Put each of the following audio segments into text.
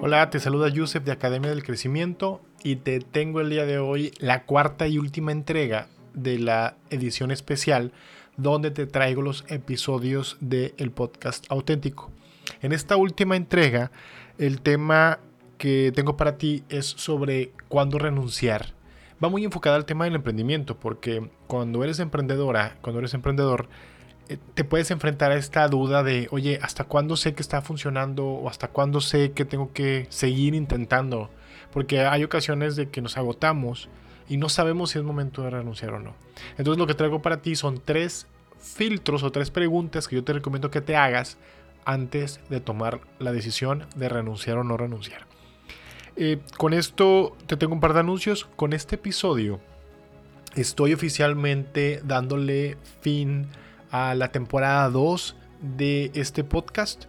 Hola, te saluda Yusef de Academia del Crecimiento y te tengo el día de hoy la cuarta y última entrega de la edición especial donde te traigo los episodios del podcast auténtico. En esta última entrega, el tema que tengo para ti es sobre cuándo renunciar. Va muy enfocada al tema del emprendimiento, porque cuando eres emprendedora, cuando eres emprendedor, te puedes enfrentar a esta duda de, oye, ¿hasta cuándo sé que está funcionando o hasta cuándo sé que tengo que seguir intentando? Porque hay ocasiones de que nos agotamos y no sabemos si es momento de renunciar o no. Entonces lo que traigo para ti son tres filtros o tres preguntas que yo te recomiendo que te hagas antes de tomar la decisión de renunciar o no renunciar. Eh, con esto te tengo un par de anuncios. Con este episodio estoy oficialmente dándole fin a la temporada 2 de este podcast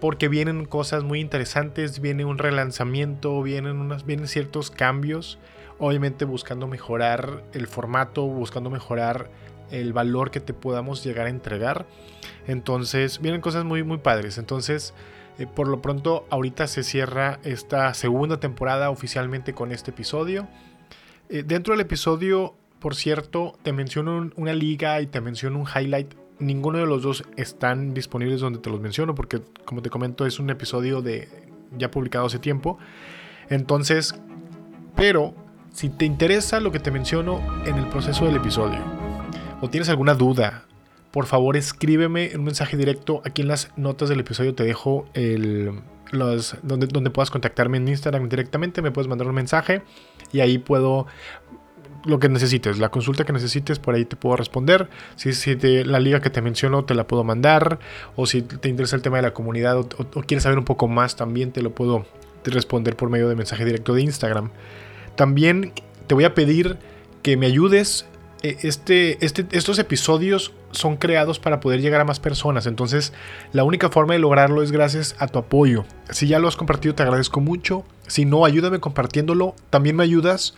porque vienen cosas muy interesantes, viene un relanzamiento, vienen, unas, vienen ciertos cambios, obviamente buscando mejorar el formato, buscando mejorar el valor que te podamos llegar a entregar. Entonces, vienen cosas muy, muy padres. Entonces, eh, por lo pronto, ahorita se cierra esta segunda temporada oficialmente con este episodio. Eh, dentro del episodio, por cierto, te menciono una liga y te menciono un highlight. Ninguno de los dos están disponibles donde te los menciono porque, como te comento, es un episodio de ya publicado hace tiempo. Entonces, pero si te interesa lo que te menciono en el proceso del episodio, o tienes alguna duda, por favor escríbeme un mensaje directo. Aquí en las notas del episodio te dejo el, los, donde, donde puedas contactarme en Instagram directamente. Me puedes mandar un mensaje y ahí puedo lo que necesites, la consulta que necesites, por ahí te puedo responder. Si, si la liga que te menciono te la puedo mandar, o si te interesa el tema de la comunidad o, o quieres saber un poco más, también te lo puedo responder por medio de mensaje directo de Instagram. También te voy a pedir que me ayudes eh, este, este, estos episodios son creados para poder llegar a más personas. Entonces, la única forma de lograrlo es gracias a tu apoyo. Si ya lo has compartido, te agradezco mucho. Si no, ayúdame compartiéndolo. También me ayudas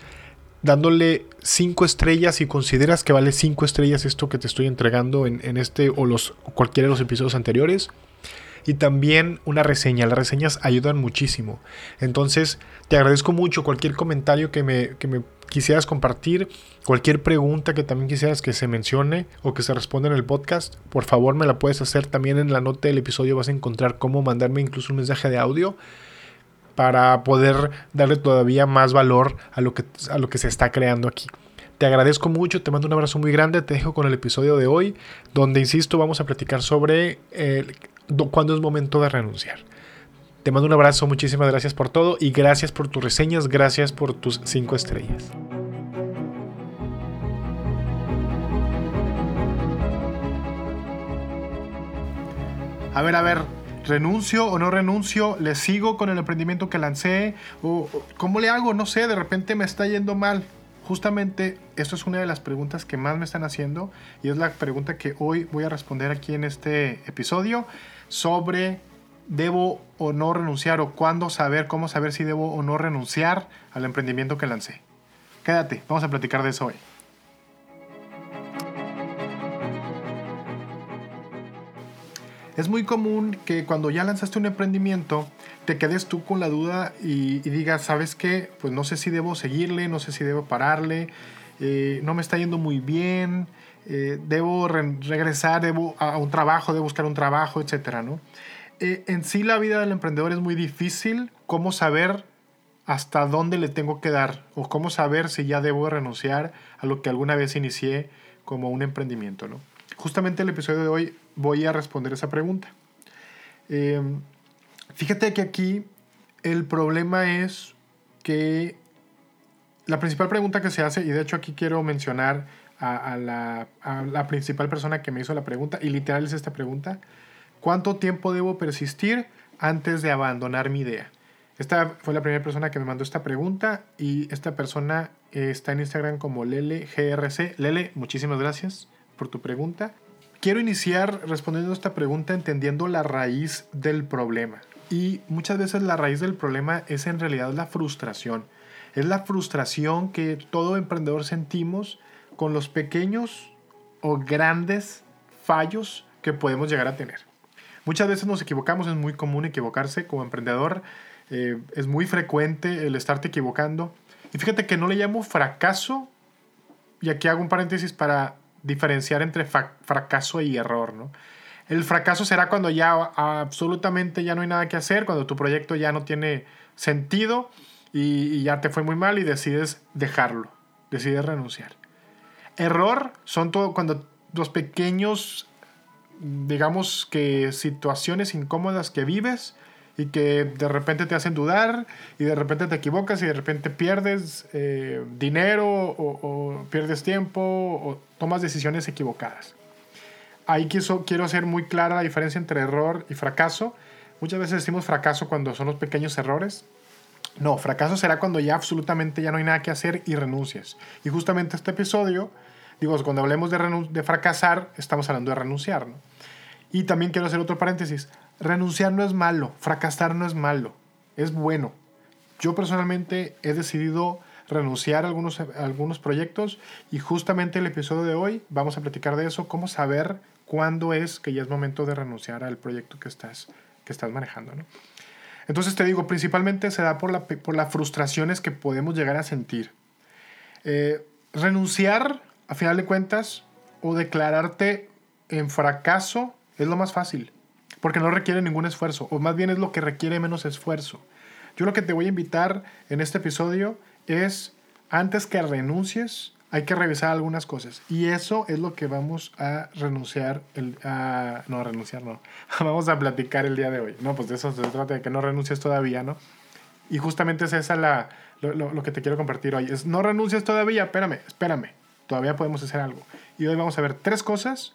dándole 5 estrellas y consideras que vale 5 estrellas esto que te estoy entregando en, en este o los cualquiera de los episodios anteriores y también una reseña. Las reseñas ayudan muchísimo. Entonces, te agradezco mucho cualquier comentario que me, que me quisieras compartir, cualquier pregunta que también quisieras que se mencione o que se responda en el podcast, por favor me la puedes hacer. También en la nota del episodio vas a encontrar cómo mandarme incluso un mensaje de audio para poder darle todavía más valor a lo que, a lo que se está creando aquí. Te agradezco mucho, te mando un abrazo muy grande, te dejo con el episodio de hoy, donde, insisto, vamos a platicar sobre eh, cuándo es momento de renunciar. Te mando un abrazo, muchísimas gracias por todo y gracias por tus reseñas, gracias por tus cinco estrellas. A ver, a ver, renuncio o no renuncio, le sigo con el emprendimiento que lancé o cómo le hago, no sé, de repente me está yendo mal. Justamente esto es una de las preguntas que más me están haciendo y es la pregunta que hoy voy a responder aquí en este episodio sobre debo o no renunciar o cuándo saber, cómo saber si debo o no renunciar al emprendimiento que lancé. Quédate, vamos a platicar de eso hoy. Es muy común que cuando ya lanzaste un emprendimiento te quedes tú con la duda y, digas, ¿sabes qué? Pues no sé si debo seguirle, no sé si debo pararle, eh, no me está yendo muy bien, eh, debo regresar debo a un trabajo, debo buscar un trabajo, etcétera, ¿no? Eh, en sí la vida del emprendedor es muy difícil, cómo saber hasta dónde le tengo que dar o cómo saber si ya debo renunciar a lo que alguna vez inicié como un emprendimiento, ¿no? Justamente el episodio de hoy voy a responder esa pregunta. Em, fíjate que aquí el problema es que la principal pregunta que se hace, y de hecho aquí quiero mencionar a, la, a, la, principal persona que me hizo la pregunta, y literal es esta pregunta, ¿cuánto tiempo debo persistir antes de abandonar mi idea? Esta fue la primera persona que me mandó esta pregunta y esta persona está en Instagram como Lele GRC. Lele, muchísimas gracias por tu pregunta. Quiero iniciar respondiendo a esta pregunta entendiendo la raíz del problema. Y muchas veces la raíz del problema es en realidad la frustración. Es la frustración que todo emprendedor sentimos con los pequeños o grandes fallos que podemos llegar a tener. Muchas veces nos equivocamos, es muy común equivocarse como emprendedor. Eh, es muy frecuente el estarte equivocando. Y fíjate que no le llamo fracaso, y aquí hago un paréntesis para diferenciar entre fracaso y error, ¿no? El fracaso será cuando ya absolutamente ya no hay nada que hacer, cuando tu proyecto ya no tiene sentido y, ya te fue muy mal y decides dejarlo, decides renunciar. Error son todo cuando los pequeños, digamos que situaciones incómodas que vives y que de repente te hacen dudar y de repente te equivocas y de repente pierdes eh, dinero o, pierdes tiempo o tomas decisiones equivocadas. Ahí quiero, quiero hacer muy clara la diferencia entre error y fracaso. Muchas veces decimos fracaso cuando son los pequeños errores. No, fracaso será cuando ya absolutamente ya no hay nada que hacer y renuncias. Y justamente este episodio, digo, cuando hablemos de, de fracasar, estamos hablando de renunciar. ¿no? Y también quiero hacer otro paréntesis. Renunciar no es malo, fracasar no es malo, es bueno. Yo personalmente he decidido renunciar a algunos, algunos proyectos y justamente el episodio de hoy vamos a platicar de eso, cómo saber cuándo es que ya es momento de renunciar al proyecto que estás, que estás manejando. ¿no? Entonces te digo, principalmente se da por, la, por las frustraciones que podemos llegar a sentir. Eh, renunciar, a final de cuentas, o declararte en fracaso es lo más fácil, porque no requiere ningún esfuerzo, o más bien es lo que requiere menos esfuerzo. Yo lo que te voy a invitar en este episodio es, antes que renuncies, hay que revisar algunas cosas. Y eso es lo que vamos a renunciar, el, a, no, renunciar no, vamos a platicar el día de hoy. No, pues de eso se trata, de que no renuncies todavía, ¿no? Y justamente es esa la, lo, lo, que te quiero compartir hoy. Es, no renuncies todavía, espérame, espérame, todavía podemos hacer algo. Y hoy vamos a ver tres cosas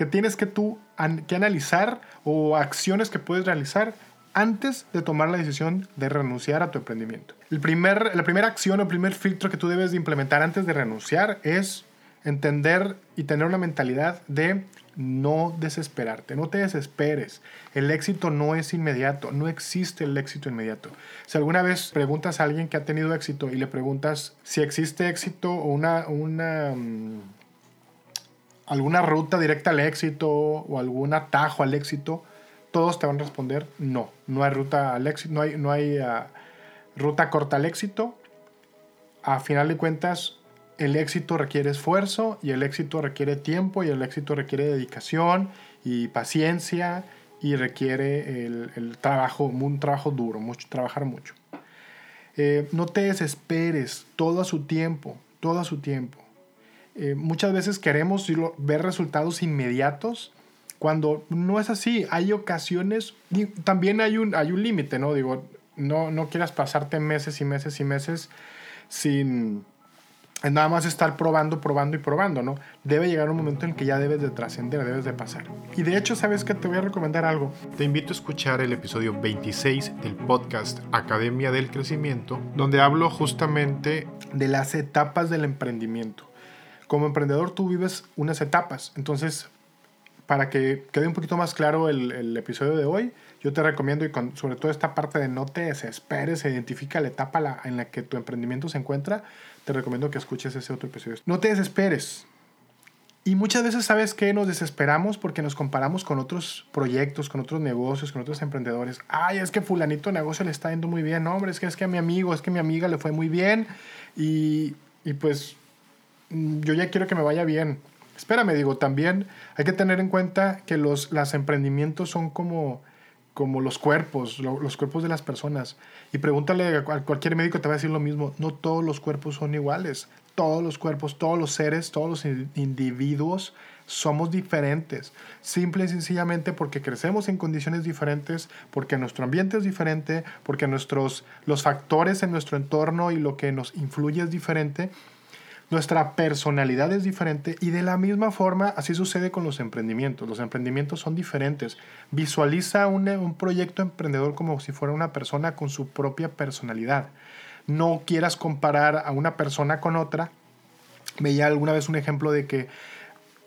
que tienes que tú que analizar o acciones que puedes realizar antes de tomar la decisión de renunciar a tu emprendimiento. El primer, la primera acción o primer filtro que tú debes de implementar antes de renunciar es entender y tener una mentalidad de no desesperarte, no te desesperes. El éxito no es inmediato, no existe el éxito inmediato. Si alguna vez preguntas a alguien que ha tenido éxito y le preguntas si existe éxito o una, una mm, alguna ruta directa al éxito o algún atajo al éxito, todos te van a responder no, no hay ruta al éxito, no hay, no hay ah, ruta corta al éxito. A final de cuentas, el éxito requiere esfuerzo y el éxito requiere tiempo y el éxito requiere dedicación y paciencia y requiere el, trabajo, un trabajo duro, mucho, trabajar mucho. Eh, no te desesperes, todo a su tiempo, todo a su tiempo. Eh, muchas veces queremos ver resultados inmediatos cuando no es así, hay ocasiones, también hay un, hay un límite, ¿no? Digo, no, no quieras pasarte meses y meses y meses sin nada más estar probando, probando y probando, ¿no? Debe llegar un momento en que ya debes de trascender, debes de pasar. Y de hecho, ¿sabes que Te voy a recomendar algo. Te invito a escuchar el episodio 26 del podcast Academia del Crecimiento, donde hablo justamente de las etapas del emprendimiento. Como emprendedor tú vives unas etapas, entonces para que quede un poquito más claro el, episodio de hoy, yo te recomiendo, y sobre todo esta parte de no te desesperes, identifica la etapa en la que tu emprendimiento se encuentra, te recomiendo que escuches ese otro episodio. No te desesperes. Y muchas veces, ¿sabes que Nos desesperamos porque nos comparamos con otros proyectos, con otros negocios, con otros emprendedores. Ay, es que fulanito negocio le está yendo muy bien. No, hombre, es que es que a mi amigo, es que a mi amiga le fue muy bien. Y, y pues yo ya quiero que me vaya bien espérame, digo, también hay que tener en cuenta que los las emprendimientos son como, como los cuerpos, los cuerpos de las personas. Y pregúntale a cualquier médico, te va a decir lo mismo, no todos los cuerpos son iguales. Todos los cuerpos, todos los seres, todos los individuos somos diferentes. Simple y sencillamente porque crecemos en condiciones diferentes, porque nuestro ambiente es diferente, porque nuestros, los factores en nuestro entorno y lo que nos influye es diferente nuestra personalidad es diferente y de la misma forma así sucede con los emprendimientos. Los emprendimientos son diferentes. Visualiza un, un proyecto emprendedor como si fuera una persona con su propia personalidad. No quieras comparar a una persona con otra. Veía alguna vez un ejemplo de que,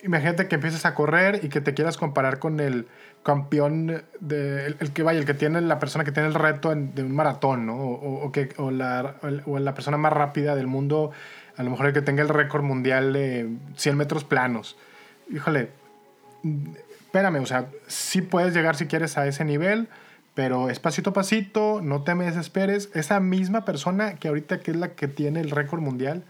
imagínate que empieces a correr y que te quieras comparar con el campeón, de, el, que vaya, el que tiene la persona que tiene el reto de un maratón, ¿no? O, que, o, la, o la persona más rápida del mundo a lo mejor el que tenga el récord mundial de 100 metros planos. Híjole, espérame, o sea, sí puedes llegar si quieres a ese nivel, pero es pasito a pasito, no te me desesperes. Esa misma persona que ahorita que es la que tiene el récord mundial,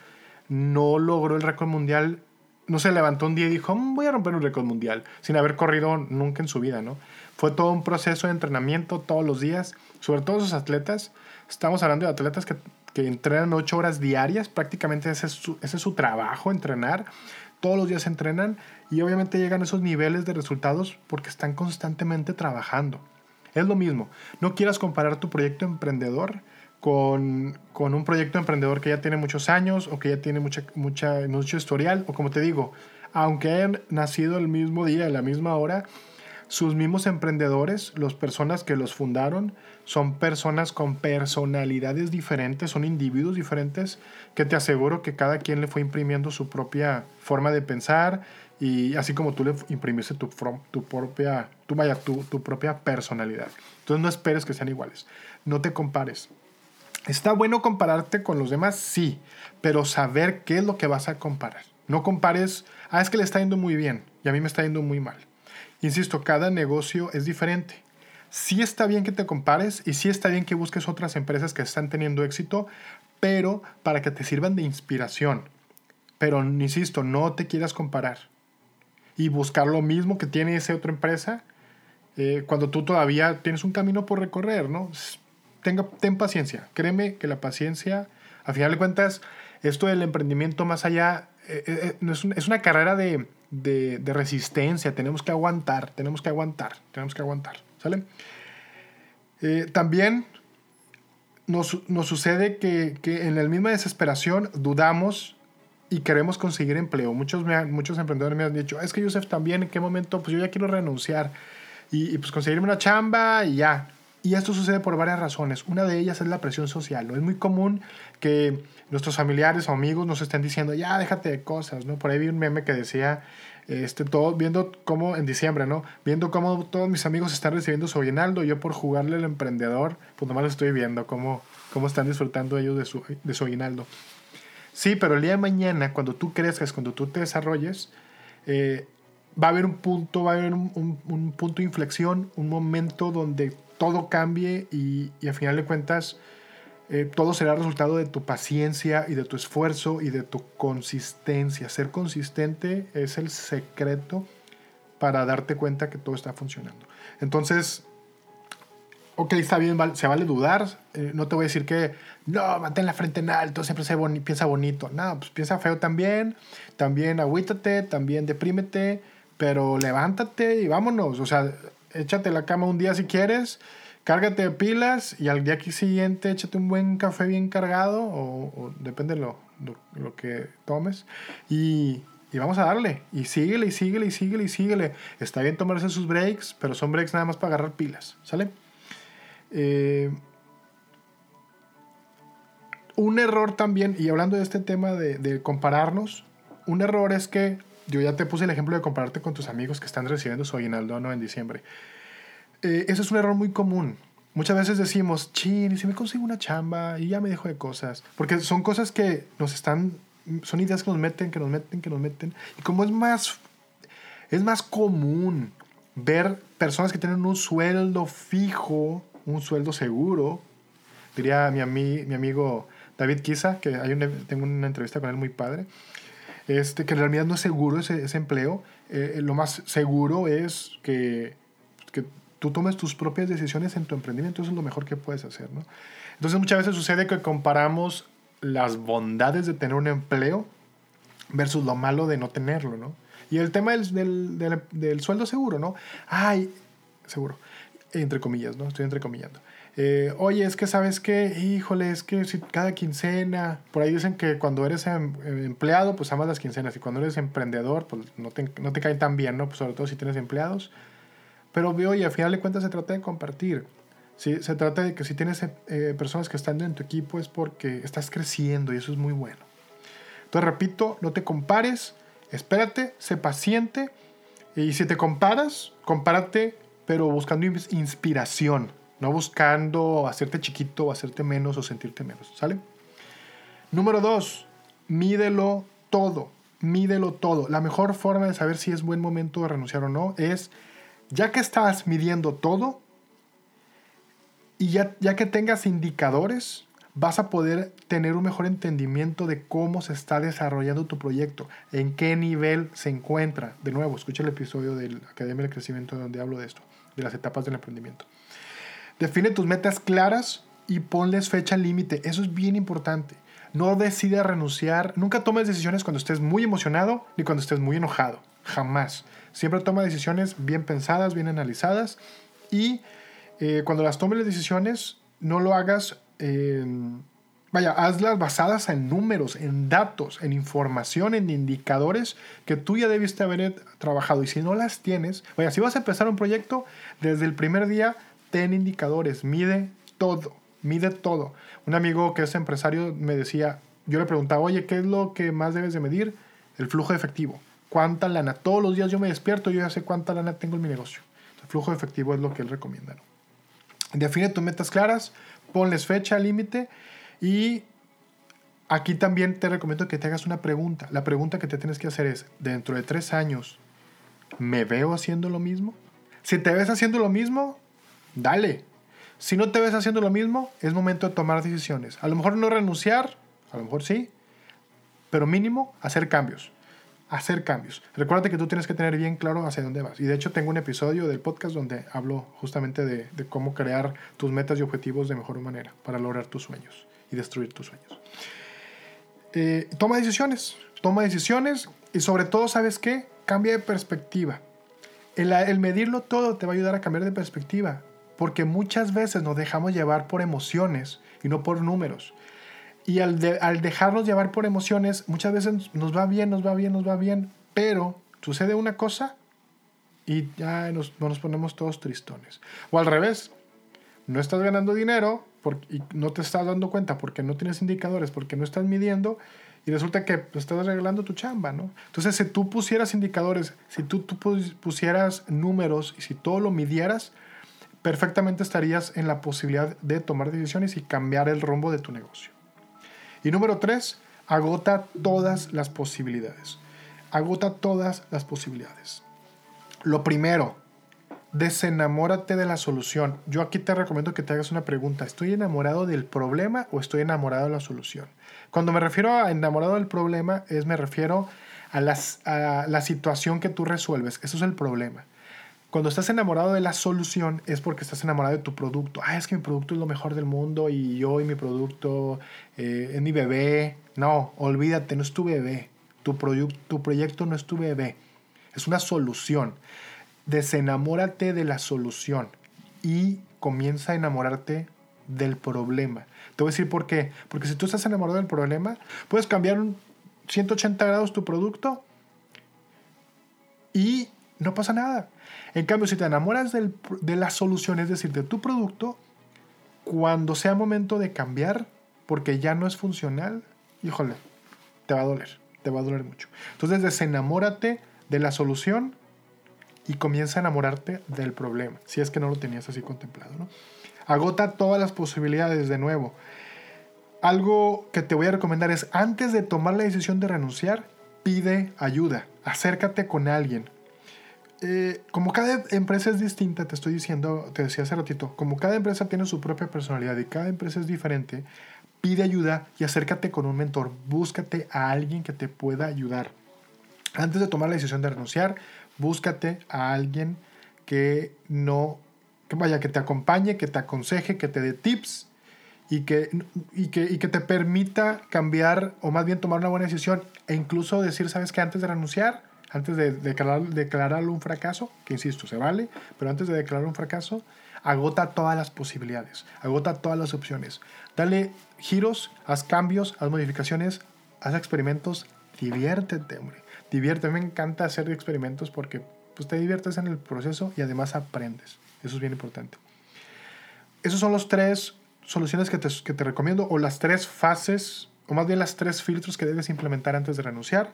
no logró el récord mundial, no se levantó un día y dijo, mm, voy a romper un récord mundial, sin haber corrido nunca en su vida, ¿no? Fue todo un proceso de entrenamiento todos los días, sobre todo esos atletas. Estamos hablando de atletas que, que entrenan ocho horas diarias, prácticamente ese es, su, ese es su trabajo, entrenar. Todos los días entrenan y obviamente llegan a esos niveles de resultados porque están constantemente trabajando. Es lo mismo. No quieras comparar tu proyecto emprendedor con, con, un proyecto emprendedor que ya tiene muchos años o que ya tiene mucha, mucha, mucho historial. O como te digo, aunque hayan nacido el mismo día, a la misma hora, sus mismos emprendedores, las personas que los fundaron, son personas con personalidades diferentes, son individuos diferentes, que te aseguro que cada quien le fue imprimiendo su propia forma de pensar, y así como tú le imprimiste tu, tu propia, tu, vaya, tu, tu propia personalidad. Entonces no esperes que sean iguales. No te compares. ¿Está bueno compararte con los demás? Sí, pero saber qué es lo que vas a comparar. No compares, ah, es que le está yendo muy bien y a mí me está yendo muy mal. Insisto, cada negocio es diferente. Sí está bien que te compares y sí está bien que busques otras empresas que están teniendo éxito, pero para que te sirvan de inspiración. Pero, insisto, no te quieras comparar y buscar lo mismo que tiene esa otra empresa eh, cuando tú todavía tienes un camino por recorrer, ¿no? Tenga, ten paciencia. Créeme que la paciencia, a final de cuentas, esto del emprendimiento más allá, eh, eh, es, es, una carrera de, de, de, resistencia. Tenemos que aguantar, tenemos que aguantar, tenemos que aguantar, ¿sale? también nos, nos sucede que, que, en la misma desesperación dudamos y queremos conseguir empleo. Muchos, muchos emprendedores me han dicho, es que Yusef también, ¿en qué momento? Pues yo ya quiero renunciar y, pues conseguirme una chamba y ya. Y esto sucede por varias razones. Una de ellas es la presión social. ¿no? Es muy común que nuestros familiares o amigos nos estén diciendo, ya déjate de cosas. ¿no? Por ahí vi un meme que decía, este, todo, viendo cómo, en diciembre, ¿no? Viendo cómo todos mis amigos están recibiendo su aguinaldo, yo por jugarle al emprendedor, pues nomás estoy viendo cómo, cómo están disfrutando ellos de su, de su aguinaldo. Sí, pero el día de mañana, cuando tú crezcas, cuando tú te desarrolles, eh, va a haber un punto, va a haber un, punto de inflexión, un momento donde todo cambie y, y a final de cuentas eh, todo será resultado de tu paciencia y de tu esfuerzo y de tu consistencia. Ser consistente es el secreto para darte cuenta que todo está funcionando. Entonces, ok, está bien, se vale dudar. Eh, no te voy a decir que, no, mantén la frente en alto, siempre se piensa bonito. No, pues piensa feo también. También agüítate, también deprímete, pero levántate y vámonos. O sea, échate la cama un día si quieres, cárgate de pilas y al día siguiente échate un buen café bien cargado, o, depende de lo, lo, que tomes. Y, y vamos a darle. Y síguele, y síguele, y síguele, y síguele. Está bien tomarse sus breaks, pero son breaks nada más para agarrar pilas. ¿Sale? Eh, un error también, y hablando de este tema de, compararnos, un error es que yo ya te puse el ejemplo de compararte con tus amigos que están recibiendo su aguinaldo ¿no? en diciembre. Eh, eso es un error muy común. Muchas veces decimos, chin, y si me consigo una chamba y ya me dejo de cosas. Porque son cosas que nos están, son ideas que nos meten, que nos meten, que nos meten. Y como es más, es más común ver personas que tienen un sueldo fijo un sueldo seguro. Diría mi, mi amigo David Kisa, que hay tengo una entrevista con él muy padre, este, que en realidad no es seguro ese, ese empleo. Eh, lo más seguro es que, que tú tomes tus propias decisiones en tu emprendimiento. Eso es lo mejor que puedes hacer. ¿no? Entonces muchas veces sucede que comparamos las bondades de tener un empleo versus lo malo de no tenerlo. ¿no? Y el tema del, del, del, del sueldo seguro, ¿no? Ay, seguro entre comillas, ¿no? Estoy entrecomillando. Eh, oye, es que sabes que, híjole, es que si cada quincena, por ahí dicen que cuando eres em, empleado, pues amas las quincenas, y cuando eres emprendedor, pues no te, no te caen tan bien, ¿no? Pues sobre todo si tienes empleados. Pero, oye, al final de cuentas se trata de compartir. ¿sí? Se trata de que si tienes eh, personas que están en tu equipo es porque estás creciendo y eso es muy bueno. Entonces, repito, no te compares, espérate, sé paciente y si te comparas, compárate pero buscando inspiración, no buscando hacerte chiquito hacerte menos o sentirte menos, ¿sale? Número dos, mídelo todo, mídelo todo. La mejor forma de saber si es buen momento de renunciar o no es, ya que estás midiendo todo, Y ya, ya que tengas indicadores, vas a poder tener un mejor entendimiento de cómo se está desarrollando tu proyecto, en qué nivel se encuentra. De nuevo, escucha el episodio de Academia del Crecimiento donde hablo de esto, de las etapas del emprendimiento. Define tus metas claras y ponles fecha límite. Eso es bien importante. No decidas renunciar. Nunca tomes decisiones cuando estés muy emocionado ni cuando estés muy enojado. Jamás. Siempre toma decisiones bien pensadas, bien analizadas. Y eh, cuando las tomes las decisiones, no lo hagas vaya, hazlas basadas en números, en datos, en información, en indicadores que tú ya debiste haber trabajado. Y si no las tienes, vaya, si vas a empezar un proyecto, desde el primer día, ten indicadores, mide todo, mide todo. Un amigo que es empresario me decía, yo le preguntaba, oye, ¿qué es lo que más debes de medir? El flujo de efectivo. ¿Cuánta lana? Todos los días yo me despierto, yo ya sé cuánta lana tengo en mi negocio. El flujo de efectivo es lo que él recomienda. Define tus metas claras, ponles fecha límite y aquí también te recomiendo que te hagas una pregunta. La pregunta que te tienes que hacer es, dentro de tres años, ¿me veo haciendo lo mismo? Si te ves haciendo lo mismo, dale. Si no te ves haciendo lo mismo, es momento de tomar decisiones. A lo mejor no renunciar, a lo mejor sí, pero mínimo hacer cambios hacer cambios. Recuerda que tú tienes que tener bien claro hacia dónde vas. Y de hecho tengo un episodio del podcast donde hablo justamente de, cómo crear tus metas y objetivos de mejor manera para lograr tus sueños y destruir tus sueños. Eh, toma decisiones, toma decisiones y sobre todo, ¿sabes qué? Cambia de perspectiva. El, el medirlo todo te va a ayudar a cambiar de perspectiva, porque muchas veces nos dejamos llevar por emociones y no por números. Y al, dejarnos llevar por emociones, muchas veces nos va bien, nos va bien, nos va bien, pero sucede una cosa y ya nos, nos ponemos todos tristones. O al revés, no estás ganando dinero porque, y no te estás dando cuenta porque no tienes indicadores, porque no estás midiendo y resulta que estás arreglando tu chamba, ¿no? Entonces, si tú pusieras indicadores, si tú, tú pusieras números y si todo lo midieras, perfectamente estarías en la posibilidad de tomar decisiones y cambiar el rumbo de tu negocio. Y número tres, agota todas las posibilidades. Agota todas las posibilidades. Lo primero, desenamórate de la solución. Yo aquí te recomiendo que te hagas una pregunta. ¿Estoy enamorado del problema o estoy enamorado de la solución? Cuando me refiero a enamorado del problema, es me refiero a, a la situación que tú resuelves. Eso es el problema. Cuando estás enamorado de la solución es porque estás enamorado de tu producto. Ah, es que mi producto es lo mejor del mundo y yo y mi producto eh, es mi bebé. No, olvídate, no es tu bebé. Tu, tu proyecto no es tu bebé. Es una solución. Desenamórate de la solución y comienza a enamorarte del problema. Te voy a decir por qué. Porque si tú estás enamorado del problema, puedes cambiar un 180 grados tu producto y no pasa nada. En cambio, si te enamoras de la solución, es decir, de tu producto, cuando sea momento de cambiar, porque ya no es funcional, híjole, te va a doler, te va a doler mucho. Entonces, desenamórate de la solución y comienza a enamorarte del problema, si es que no lo tenías así contemplado. ¿no? Agota todas las posibilidades de nuevo. Algo que te voy a recomendar es, antes de tomar la decisión de renunciar, pide ayuda, acércate con alguien, eh, como cada empresa es distinta, te estoy diciendo, te decía hace ratito, como cada empresa tiene su propia personalidad y cada empresa es diferente, pide ayuda y acércate con un mentor, búscate a alguien que te pueda ayudar. Antes de tomar la decisión de renunciar, búscate a alguien que no, que vaya, que te acompañe, que te aconseje, que te dé tips y que, y que, y que te permita cambiar o más bien tomar una buena decisión e incluso decir, ¿sabes qué? Antes de renunciar, antes de declarar, declararlo un fracaso, que insisto, se vale, pero antes de declarar un fracaso, agota todas las posibilidades, agota todas las opciones. Dale giros, haz cambios, haz modificaciones, haz experimentos, diviértete, hombre. Diviértete, me encanta hacer experimentos porque pues, te diviertes en el proceso y además aprendes. Eso es bien importante. Esos son los tres soluciones que te, que te recomiendo o las tres fases, o más bien las tres filtros que debes implementar antes de renunciar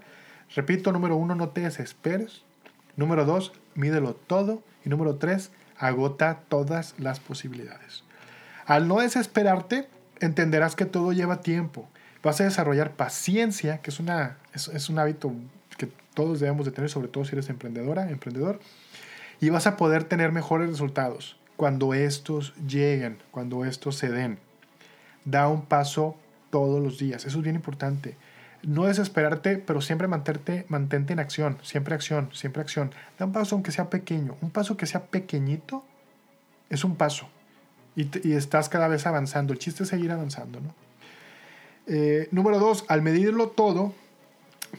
Repito, número uno, no te desesperes. Número dos, mídelo todo. Y número tres, agota todas las posibilidades. Al no desesperarte, entenderás que todo lleva tiempo. Vas a desarrollar paciencia, que es, una, es, un hábito que todos debemos de tener, sobre todo si eres emprendedora, emprendedor. Y vas a poder tener mejores resultados. cuando estos lleguen, cuando estos se den. Da un paso todos los días. Eso es bien importante. No desesperarte, pero siempre mantente, mantente en acción. Siempre acción, siempre acción. Da un paso aunque sea pequeño. Un paso que sea pequeñito es un paso. Y, y estás cada vez avanzando. El chiste es seguir avanzando. ¿no? Eh, número dos, al medirlo todo,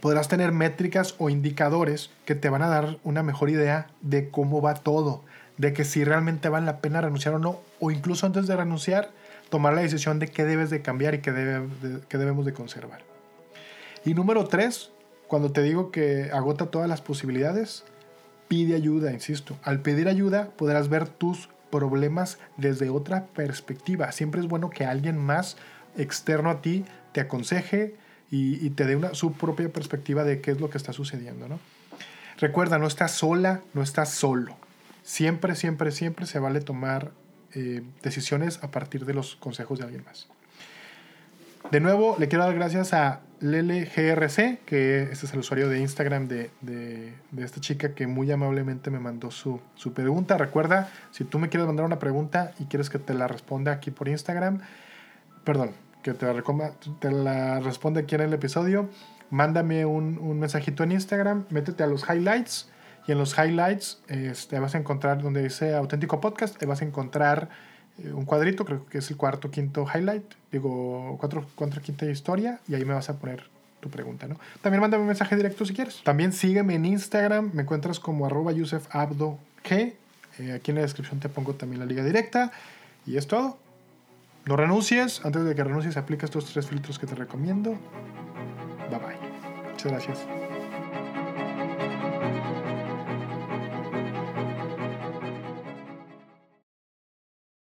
podrás tener métricas o indicadores que te van a dar una mejor idea de cómo va todo, de que si realmente vale la pena renunciar o no, o incluso antes de renunciar, tomar la decisión de qué debes de cambiar y qué, debemos de conservar. Y número tres, cuando te digo que agota todas las posibilidades, pide ayuda, insisto. Al pedir ayuda podrás ver tus problemas desde otra perspectiva. Siempre es bueno que alguien más externo a ti te aconseje y, te dé una, su propia perspectiva de qué es lo que está sucediendo. ¿no? Recuerda, no estás sola, no estás solo. Siempre, siempre, siempre se vale tomar eh, decisiones a partir de los consejos de alguien más. De nuevo, le quiero dar gracias a LeleGRC, que este es el usuario de Instagram de, de, esta chica que muy amablemente me mandó su, su, pregunta. Recuerda, si tú me quieres mandar una pregunta y quieres que te la responda aquí por Instagram, perdón, que te la, te la responde aquí en el episodio, mándame un, un, mensajito en Instagram, métete a los highlights y en los highlights este, vas a encontrar donde dice auténtico podcast, te vas a encontrar un cuadrito, creo que es el cuarto, quinto highlight, digo, cuatro, cuatro, quinta historia y ahí me vas a poner tu pregunta, ¿no? También mándame un mensaje directo si quieres. También sígueme en Instagram, me encuentras como arroba yusefabdo g. Eh, aquí en la descripción te pongo también la liga directa. Y es todo. No renuncies. Antes de que renuncies, aplica estos tres filtros que te recomiendo. Bye bye. Muchas gracias.